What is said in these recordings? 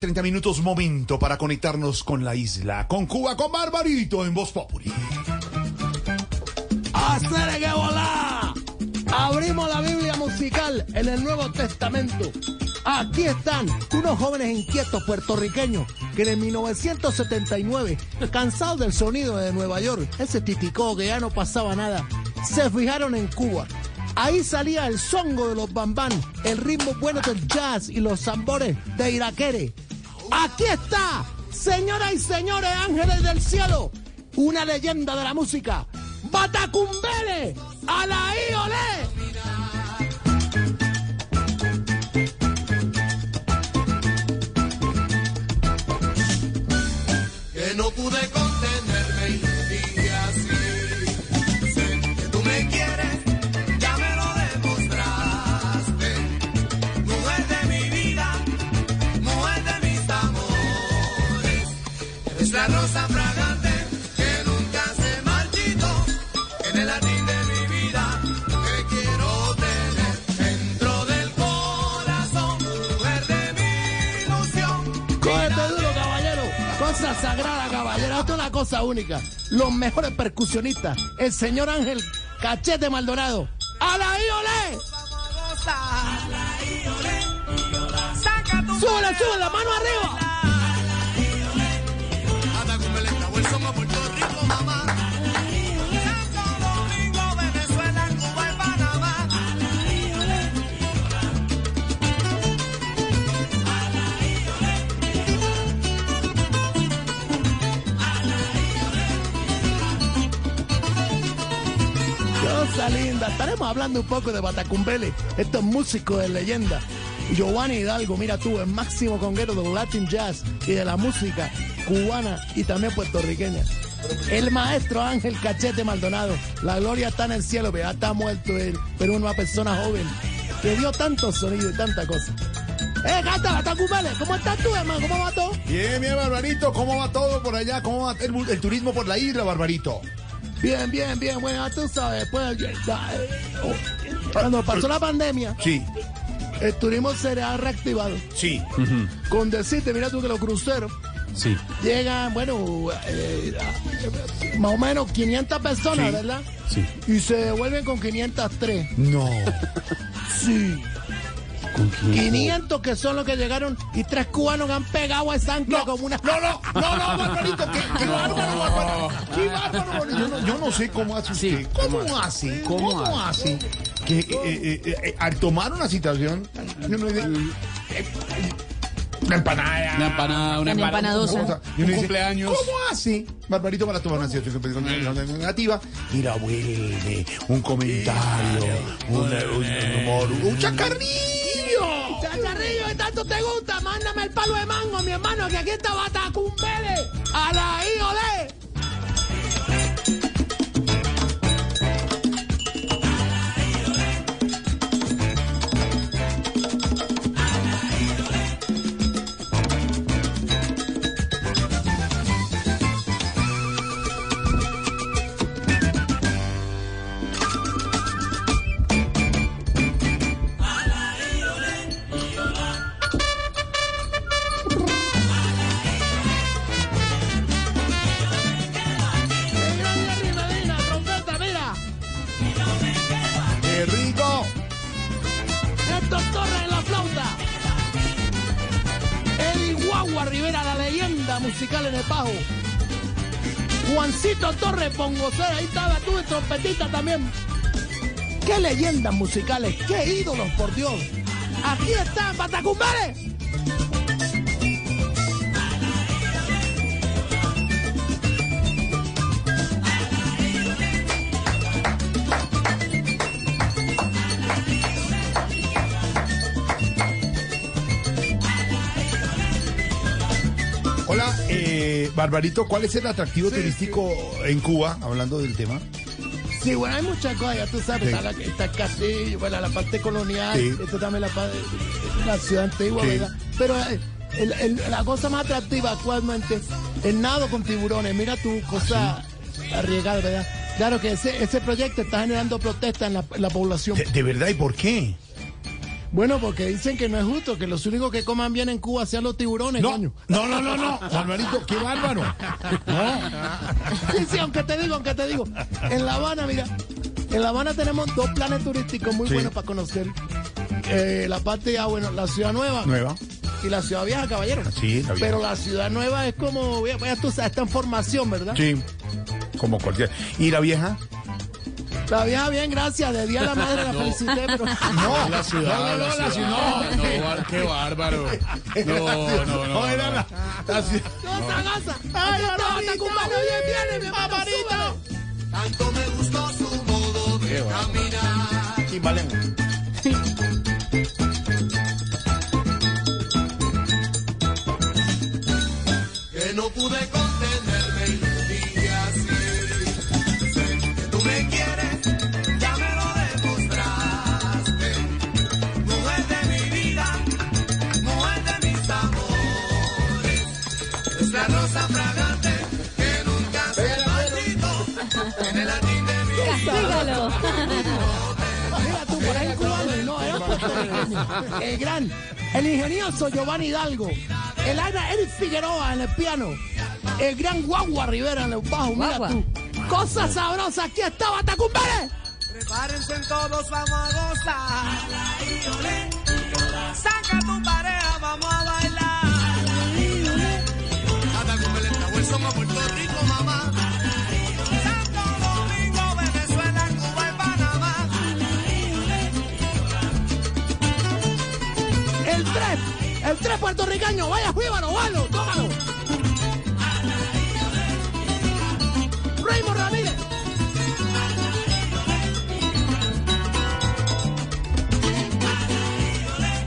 30 minutos momento para conectarnos con la isla, con Cuba, con Barbarito en Voz Populi. ¡Hacer que! Abrimos la Biblia musical en el Nuevo Testamento. Aquí están unos jóvenes inquietos puertorriqueños que en 1979, cansados del sonido de Nueva York, ese titicó que ya no pasaba nada, se fijaron en Cuba. Ahí salía el songo de los bambán, el ritmo bueno del jazz y los tambores de Iraquere. Aquí está, señoras y señores, ángeles del cielo, una leyenda de la música, Batacumbele, a la Olé. La rosa fragante que nunca se marchitó. En el jardín de mi vida que quiero tener dentro del corazón. Mujer de mi ilusión. Cógete duro, caballero. Cosa sagrada, caballero. Esto es una cosa única. Los mejores percusionistas. El señor Ángel Cachete Maldonado. ¡A la Olé! ¡Súbele, súbele! ¡La mano arriba! Estaremos hablando un poco de Batacumbele, estos músicos de leyenda. Giovanni Hidalgo, mira tú, el máximo conguero del Latin Jazz y de la música cubana y también puertorriqueña. El maestro Ángel Cachete Maldonado, la gloria está en el cielo, pero ya está muerto él, pero una persona joven que dio tanto sonido y tanta cosa. ¡Eh, gata, Batacumbele! ¿Cómo estás tú, hermano? ¿Cómo va todo? Bien, bien, Barbarito, ¿cómo va todo por allá? ¿Cómo va el, el turismo por la isla, Barbarito? Bien, bien, bien. Bueno, ya tú sabes, pues, ya, eh, oh, cuando pasó la pandemia, Sí, el turismo se ha reactivado. sí. Con decirte, mira tú que los cruceros Sí. llegan, bueno, eh, a- más o menos 500 personas, Sí. ¿verdad? Sí. Y se devuelven con 503. No. Sí. ¿Con quién? 500 que son los que llegaron y tres cubanos que han pegado a esa ancla No, como una... no, no, no, no, Barbarito, qué, qué bárbaro, Barbarito. Qué bárbaro. Yo no, yo no sé cómo hace Sí, usted. ¿Cómo hace? ¿Cómo ¿Cómo hace? Que eh, eh, eh, eh, al tomar una situación, yo no eh, una empanada. Una empanada, una empanadosa. Y Un uno dice, cumpleaños. ¿Cómo hace? Barbarito para tomar una situación negativa y la vuelve un comentario, un, un- un humor, un chacarrillo. Chacharrillo, ¿qué tanto te gusta? Mándame el palo de mango, mi hermano, que aquí está Batacumbele. A la musical en el bajo. Juancito Torres Pongocera, ahí estaba tú de trompetita también. ¡Qué leyendas musicales! ¡Qué ídolos, por Dios! Aquí están, Batacumbere. Barbarito, ¿cuál es el atractivo turístico en Cuba, hablando del tema? Sí, bueno, hay muchas cosas, ya tú sabes, Sí. está, la- está el castillo, bueno, la parte colonial, esto también la, la ciudad antigua. ¿verdad? Pero eh, el- el- la cosa más atractiva actualmente, el nado con tiburones, mira tu cosa arriesgada, ¿verdad? Claro que ese, ese proyecto está generando protesta en la, en la población. ¿De, de verdad y por qué? Bueno, porque dicen que no es justo, que los únicos que coman bien en Cuba sean los tiburones, No, coño. no, no, no, no. Qué bárbaro. No. Sí, sí, aunque te digo, aunque te digo. En La Habana, mira, en La Habana tenemos dos planes turísticos muy Sí. buenos para conocer. Eh, la parte ya, bueno, la ciudad nueva Nueva. y la ciudad vieja, caballero. Sí, la vieja. Pero la ciudad nueva es como, ya tú sabes, está en formación, ¿verdad? Sí. Como cualquier. ¿Y la vieja? La vieja, bien, gracias. De Día de la Madre la felicité, pero... No, La ciudad, no, no, la no, la ciudad. No, qué bárbaro. No, no, no. era la, la ciudad. ¡Cosa, cosa! ¡Ay, no, no. Dígalo. Mira tú, por ahí cubano, no, era puertorriqueño. El gran, el ingenioso Giovanni Hidalgo, el Ana Eric Figueroa en el piano, el gran Guagua Rivera en el bajo, mira Guagua. tú. Cosa sabrosa, aquí estaba Tacumbere. Prepárense todos, vamos a gozar. Saca tu vaya, juíbalo, valo,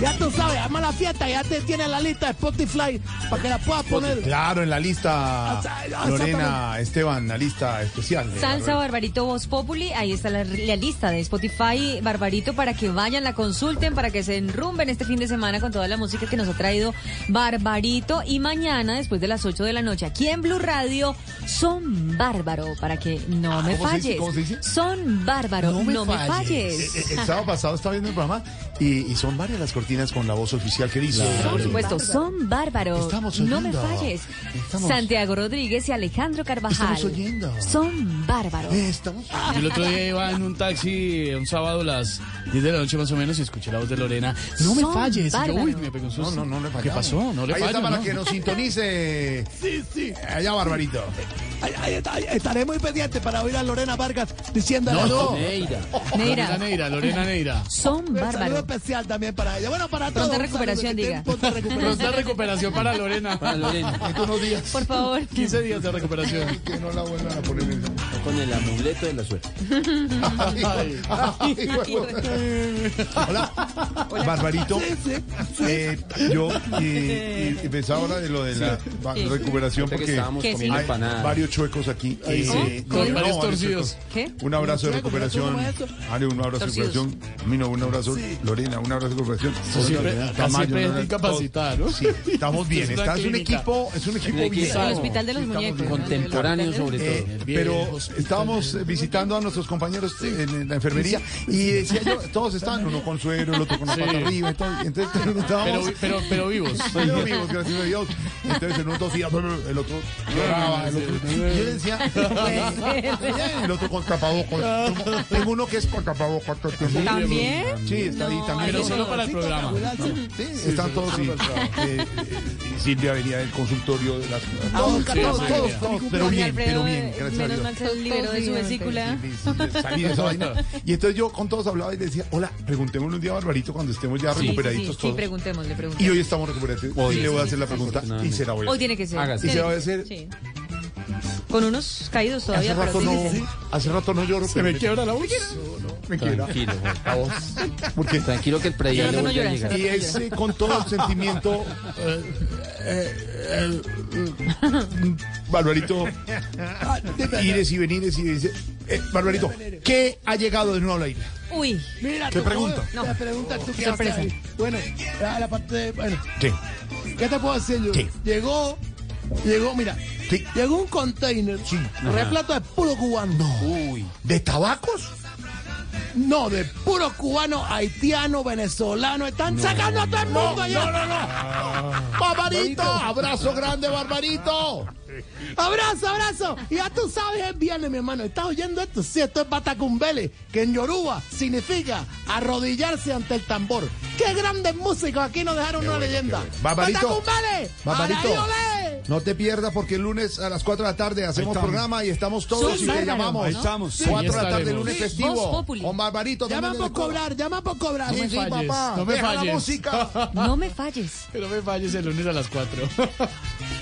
Ya tú sabes, arma la fiesta, ya te tiene la lista de Spotify para que la puedas poner. Claro, en la lista Ah, ah, Lorena Esteban, la lista especial. de Salsa Barbarito. Barbarito Voz Populi, ahí está la, la lista de Spotify Barbarito para que vayan, la consulten, para que se enrumben este fin de semana con toda la música que nos ha traído Barbarito. Y mañana, después de las 8 de la noche, aquí en Blue Radio, son bárbaro, para que no me Ah, ¿cómo se dice? falles. ¿Cómo se dice? Son bárbaro, no me, falles. Eh, eh, El, sábado pasado estaba viendo el programa y, y son varias las cortinas con la voz oficial que dice. Por supuesto, son bárbaros. Estamos no me oyendo. falles. Estamos- Santiago Rodríguez y Alejandro Carvajal. Estamos oyendo. Son bárbaros. Estamos. El otro día iba en un taxi un sábado a las 10 de la noche más o menos y escuché la voz de Lorena. No me Son falles. Y yo, bárbaros. uy, me pegó un No, susto. no, no le ¿Qué fallamos. pasó? No le Ahí fallo, está para ¿no? que nos sintonice. Sí, sí. Allá, Barbarito. Ahí- ahí está, ahí estaré muy pendiente para oír a Lorena Vargas diciéndole No, no. Neira. Lorena Neira, Lorena Neira. son bárbaros. Especial también para ella. Bueno, para todos. Pronta recuperación, diga. pronta recuperación. Pronta recuperación para Lorena. Para Lorena. En unos días. Por favor. 15 días de recuperación. Que no la vuelvan a poner en Con el amuleto de la suerte. Ay. Hola. Barbarito. Eh, yo y pensaba ahora de lo de la va- recuperación que porque estábamos sí. comiendo hay empanadas. varios chuecos aquí. Eh, Con no, varios no, torcidos. chuecos. ¿Qué? Un abrazo de recuperación. Ale, un abrazo de Torcidos. recuperación. A mí no, un abrazo. Lorena, un abrazo de recuperación. siempre- Tamayo, acá siempre ¿no? es incapacitada, ¿no? Sí, estamos bien. Es una Está, es un clínica. equipo, es un equipo bien. El hospital de los Sí, estamos muñecos. bien. Contemporáneo sobre todo. Eh, viejo pero. Estábamos eh, visitando a nuestros compañeros en, en la enfermería y decía yo, todos estaban, uno con suero, el otro con la Sí. pata arriba, y todo, y entonces estábamos Pero, pero, pero vivos. pero vivos, gracias a Dios. Entonces el uno tosía, el otro lloraba, el otro. Y yo decía, el otro con tapabocas. Tengo uno que es con tapabocas. ¿También? Sí, está ahí también. Pero solo para el programa. Sí, están todos. sí. Eh, eh, y Silvia venía del consultorio de las. Todos, Sí, todos, todos, todos. Pero bien, pero bien, eh, gracias a Dios. Liberó de su vesícula. Salí de esa vaina. Y entonces yo con todos hablaba y le decía, hola, preguntémosle un día a Barbarito cuando estemos ya Sí, sí, recuperaditos sí, todos. preguntémosle, y preguntémosle. hoy estamos recuperados. Hoy. y le voy a hacer la pregunta y se la voy a Hoy hacer. tiene que ser. Hágase. Y se la voy a que hacer. Sí. Con unos caídos Hace todavía, pero rato, no, tiene que ser. hace rato no lloro. Se me quiebra la voz. Me quiebra. Tranquilo, Juan. A vos. Porque Tranquilo que el Yo predial no y es eh, con todo el sentimiento. eh, eh, eh, eh, Barbarito, ires y venires y dice, eh, Barbarito, ¿qué ha llegado de nuevo al aire? Uy, Mira, ¿Qué tú, pregunta? ¿qué No. pregunta tú qué Sorpresa. haces ahí? Bueno, a la parte de, bueno, ¿Qué? ¿qué te puedo decir yo? Llegó, llegó, mira, Sí. llegó un container Sí. repleto de puro cubano. Uy. ¿De tabacos? No, de puro cubano, haitiano, venezolano. Están sacando a todo el mundo allá. Barbarito, abrazo grande, Barbarito. Abrazo, abrazo. Y ya tú sabes, es viernes, mi hermano. ¿Estás oyendo esto? Sí, esto es Batacumbele, que en Yoruba significa arrodillarse ante el tambor. ¡Qué grandes músicos! Aquí nos dejaron una leyenda. Barbarito. ¡Batacumbele! Barbarito. No te pierdas porque el lunes a las 4 de la tarde hacemos programa y estamos todos y te llamamos. Ahí estamos. 4 de la tarde, lunes Sí, festivo. Con Barbarito Llama por cobrar, llama por cobrar. Sí, me sí, falles, papá. no me falles. música. No me falles. Pero me falles el lunes a las 4.